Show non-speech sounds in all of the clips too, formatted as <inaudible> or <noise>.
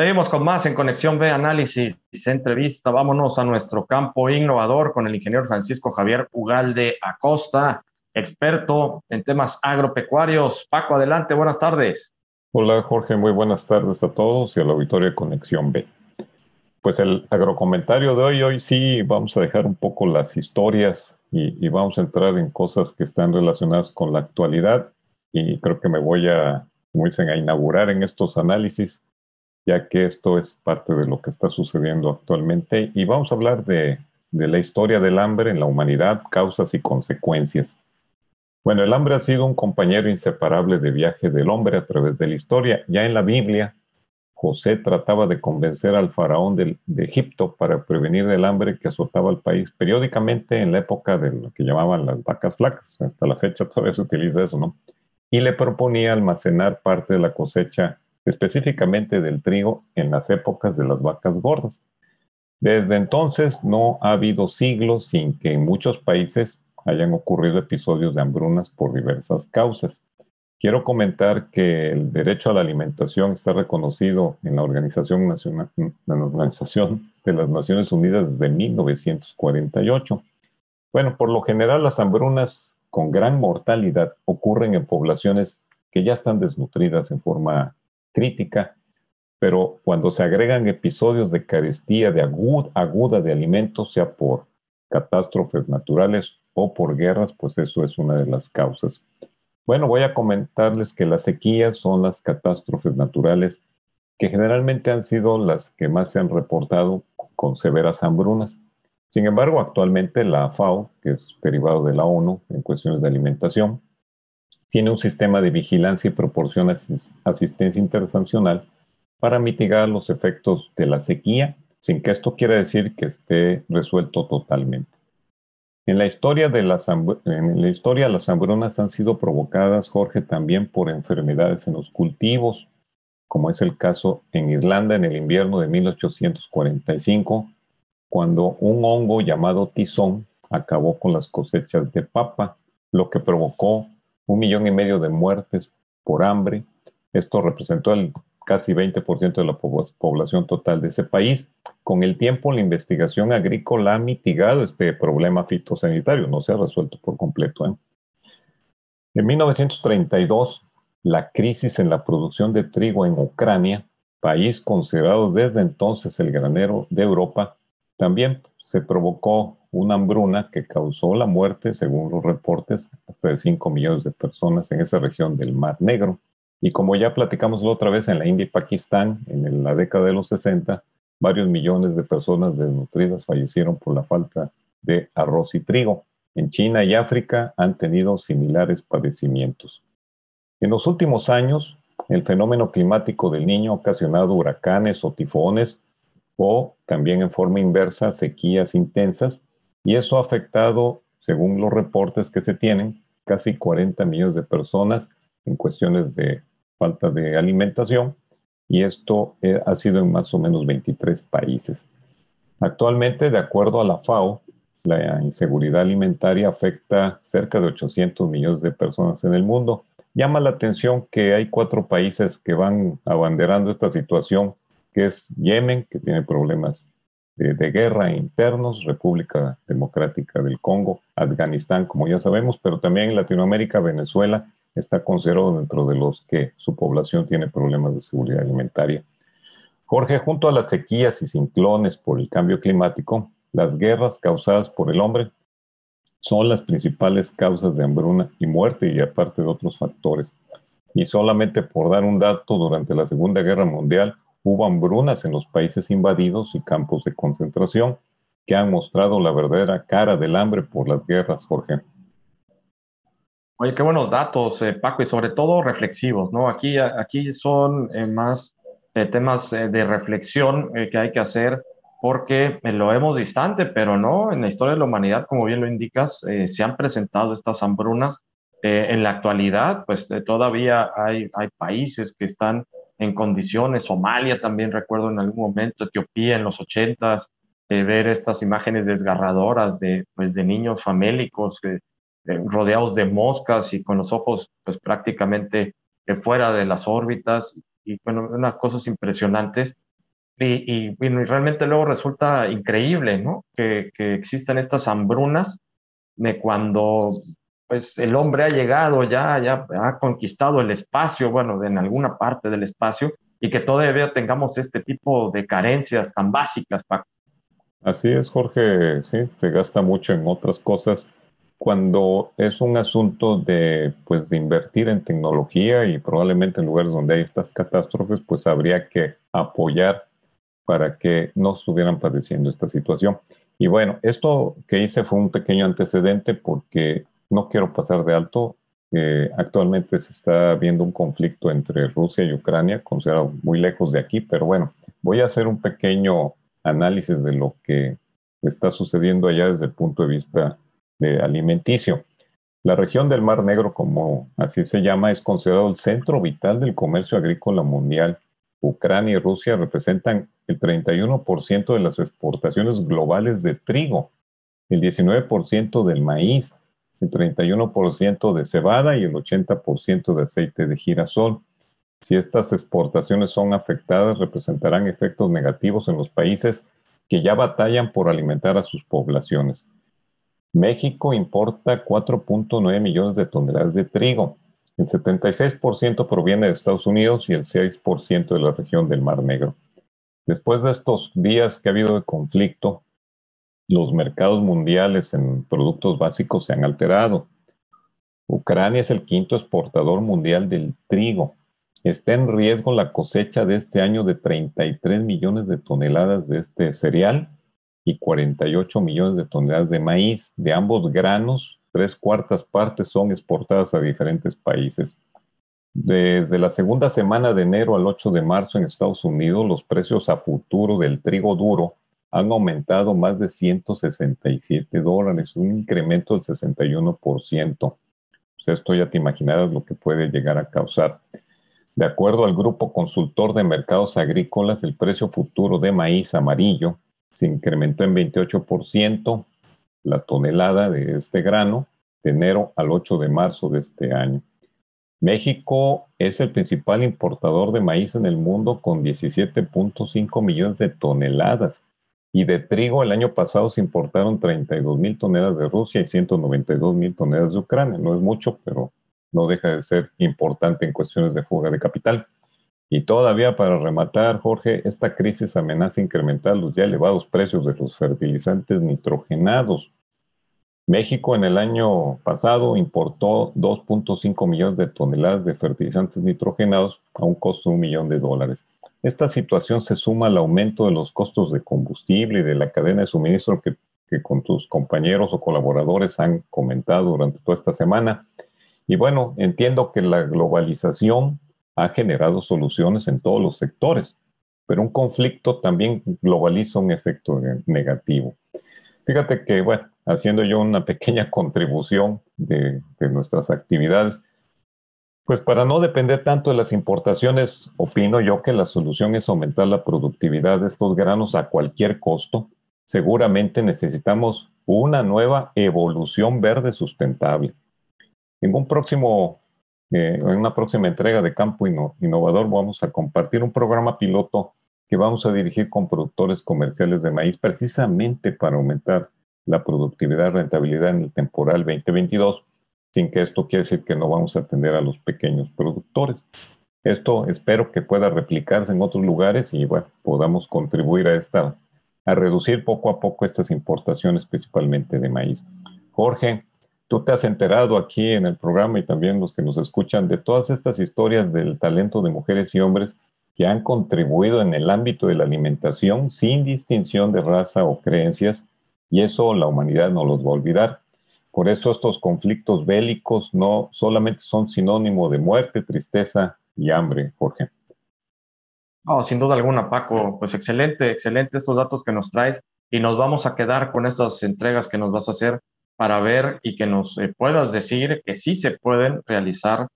Seguimos con más en Conexión B, análisis, entrevista. Vámonos a nuestro campo innovador con el ingeniero Francisco Javier Ugalde Acosta, experto en temas agropecuarios. Paco, adelante, buenas tardes. Hola Jorge, muy buenas tardes a todos y a la auditorio de Conexión B. Pues el agrocomentario de hoy, hoy sí vamos a dejar un poco las historias y, y vamos a entrar en cosas que están relacionadas con la actualidad y creo que me voy a, como dicen, a inaugurar en estos análisis ya que esto es parte de lo que está sucediendo actualmente. Y vamos a hablar de, la historia del hambre en la humanidad, causas y consecuencias. Bueno, el hambre ha sido un compañero inseparable de viaje del hombre a través de la historia. Ya en la Biblia, José trataba de convencer al faraón de, de, Egipto para prevenir del hambre que azotaba al país periódicamente en la época de lo que llamaban las vacas flacas. Hasta la fecha todavía se utiliza eso, ¿no? Y le proponía almacenar parte de la cosecha específicamente del trigo en las épocas de las vacas gordas. Desde entonces no ha habido siglos sin que en muchos países hayan ocurrido episodios de hambrunas por diversas causas. Quiero comentar que el derecho a la alimentación está reconocido en la Organización, Nacional, en la Organización de las Naciones Unidas desde 1948. Bueno, por lo general las hambrunas con gran mortalidad ocurren en poblaciones que ya están desnutridas en forma crítica, pero cuando se agregan episodios de carestía de aguda, de alimentos, sea por catástrofes naturales o por guerras, pues eso es una de las causas. Bueno, voy a comentarles que las sequías son las catástrofes naturales que generalmente han sido las que más se han reportado con severas hambrunas. Sin embargo, actualmente la FAO, que es derivado de la ONU en cuestiones de alimentación, tiene un sistema de vigilancia y proporciona asistencia intersancional para mitigar los efectos de la sequía, sin que esto quiera decir que esté resuelto totalmente. En la historia, de las, en la historia las hambrunas han sido provocadas, Jorge, también por enfermedades en los cultivos, como es el caso en Irlanda en el invierno de 1845, cuando un hongo llamado tizón acabó con las cosechas de papa, lo que provocó un millón y medio de muertes por hambre. Esto representó el casi 20% de la población total de ese país. Con el tiempo, la investigación agrícola ha mitigado este problema fitosanitario, no se ha resuelto por completo. ¿eh? En 1932, la crisis en la producción de trigo en Ucrania, país considerado desde entonces el granero de Europa, también se provocó una hambruna que causó la muerte, según los reportes, de 5 millones de personas en esa región del Mar Negro. Y como ya platicamos la otra vez en la India y Pakistán, en la década de los 60, varios millones de personas desnutridas fallecieron por la falta de arroz y trigo. En China y África han tenido similares padecimientos. En los últimos años, el fenómeno climático del niño ha ocasionado huracanes o tifones o también en forma inversa sequías intensas y eso ha afectado, según los reportes que se tienen, casi 40 millones de personas en cuestiones de falta de alimentación y esto eh, ha sido en más o menos 23 países. Actualmente, de acuerdo a la FAO, la inseguridad alimentaria afecta cerca de 800 millones de personas en el mundo. Llama la atención que hay cuatro países que van abanderando esta situación, que es Yemen, que tiene problemas de, guerra internos, República Democrática del Congo, Afganistán, como ya sabemos, pero también Latinoamérica, Venezuela está considerado dentro de los que su población tiene problemas de seguridad alimentaria. Jorge, junto a las sequías y ciclones por el cambio climático, las guerras causadas por el hombre son las principales causas de hambruna y muerte y aparte de otros factores. Y solamente por dar un dato, durante la Segunda Guerra Mundial hubo hambrunas en los países invadidos y campos de concentración que han mostrado la verdadera cara del hambre por las guerras, Jorge. Oye, qué buenos datos, eh, Paco, y sobre todo reflexivos, ¿no? Aquí, aquí son eh, más eh, temas de reflexión que hay que hacer porque lo vemos distante, pero no, en la historia de la humanidad, como bien lo indicas, se han presentado estas hambrunas. en la actualidad, pues todavía hay, hay países que están en condiciones. Somalia también recuerdo en algún momento, Etiopía en los ochentas, eh, ver estas imágenes desgarradoras de, pues, de niños famélicos eh, rodeados de moscas y con los ojos pues prácticamente fuera de las órbitas y bueno, unas cosas impresionantes y, realmente luego resulta increíble, ¿no? Que, que existan estas hambrunas de cuando pues el hombre ha llegado ya, ya ha conquistado el espacio, bueno, en alguna parte del espacio, y que todavía tengamos este tipo de carencias tan básicas, Paco. Así es, Jorge, sí, se gasta mucho en otras cosas cuando es un asunto de, pues, de invertir en tecnología y probablemente en lugares donde hay estas catástrofes, pues habría que apoyar para que no estuvieran padeciendo esta situación. Y bueno, esto que hice fue un pequeño antecedente porque no quiero pasar de alto. Eh, actualmente se está viendo un conflicto entre Rusia y Ucrania, considerado muy lejos de aquí, pero bueno, voy a hacer un pequeño análisis de lo que está sucediendo allá desde el punto de vista de alimenticio. La región del Mar Negro, como así se llama, es considerado el centro vital del comercio agrícola mundial. Ucrania y Rusia representan el 31% de las exportaciones globales de trigo, el 19% del maíz, el 31% de cebada y el 80% de aceite de girasol. Si estas exportaciones son afectadas, representarán efectos negativos en los países que ya batallan por alimentar a sus poblaciones. México importa 4.9 millones de toneladas de trigo. El 76% proviene de Estados Unidos y el 6% de la región del Mar Negro. Después de estos días que ha habido de conflicto, los mercados mundiales en productos básicos se han alterado. Ucrania es el quinto exportador mundial del trigo. Está en riesgo la cosecha de este año de 33 millones de toneladas de este cereal y 48 millones de toneladas de maíz. De ambos granos, tres cuartas partes son exportadas a diferentes países. Desde la segunda semana de enero al 8 de marzo en Estados Unidos, los precios a futuro del trigo duro han aumentado más de 167 dólares, un incremento del 61%. Pues esto ya te imaginarás lo que puede llegar a causar. De acuerdo al grupo consultor de mercados agrícolas, el precio futuro de maíz amarillo se incrementó en 28% la tonelada de este grano de enero al 8 de marzo de este año. México es el principal importador de maíz en el mundo con 17.5 millones de toneladas y de trigo el año pasado se importaron 32 mil toneladas de Rusia y 192 mil toneladas de Ucrania. No es mucho, pero no deja de ser importante en cuestiones de fuga de capital. Y todavía para rematar, Jorge, esta crisis amenaza incrementar los ya elevados precios de los fertilizantes nitrogenados. México en el año pasado importó 2.5 millones de toneladas de fertilizantes nitrogenados a un costo de un millón de dólares. Esta situación se suma al aumento de los costos de combustible y de la cadena de suministro que, con tus compañeros o colaboradores han comentado durante toda esta semana. Y bueno, entiendo que la globalización ha generado soluciones en todos los sectores, pero un conflicto también globaliza un efecto negativo. Fíjate que, bueno, haciendo yo una <laughs> pequeña contribución de, nuestras actividades, pues para no depender tanto de las importaciones, opino yo que la solución es aumentar la productividad de estos granos a cualquier costo. Seguramente necesitamos una nueva evolución verde sustentable. En un próximo, eh, en una próxima entrega de Campo Innovador vamos a compartir un programa piloto que vamos a dirigir con productores comerciales de maíz precisamente para aumentar la productividad y rentabilidad en el temporal 2022 sin que esto quiera decir que no vamos a atender a los pequeños productores. Esto espero que pueda replicarse en otros lugares y bueno, podamos contribuir a esta, a reducir poco a poco estas importaciones, principalmente de maíz. Jorge, tú te has enterado aquí en el programa y también los que nos escuchan de todas estas historias del talento de mujeres y hombres que han contribuido en el ámbito de la alimentación sin distinción de raza o creencias y eso la humanidad no los va a olvidar. Por eso estos conflictos bélicos no solamente son sinónimo de muerte, tristeza y hambre, Jorge. Oh, sin duda alguna, Paco. Pues excelente, excelente estos datos que nos traes y nos vamos a quedar con estas entregas que nos vas a hacer para ver y que nos eh, puedas decir que sí se pueden realizar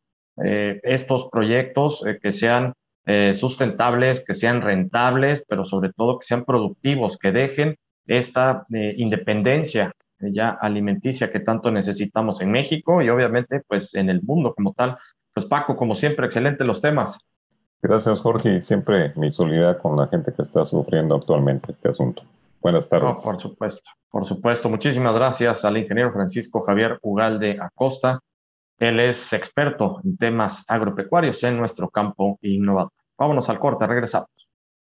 eh, estos proyectos eh, que sean sustentables, que sean rentables, pero sobre todo que sean productivos, que dejen esta independencia ya alimenticia que tanto necesitamos en México y obviamente pues en el mundo como tal. Pues Paco, como siempre, excelente los temas. Gracias, Jorge, y siempre mi solidaridad con la gente que está sufriendo actualmente este asunto. Buenas tardes. por supuesto, por supuesto. Muchísimas gracias al ingeniero Francisco Javier Ugalde Acosta. Él es experto en temas agropecuarios en nuestro campo innovador. Vámonos al corte, regresamos.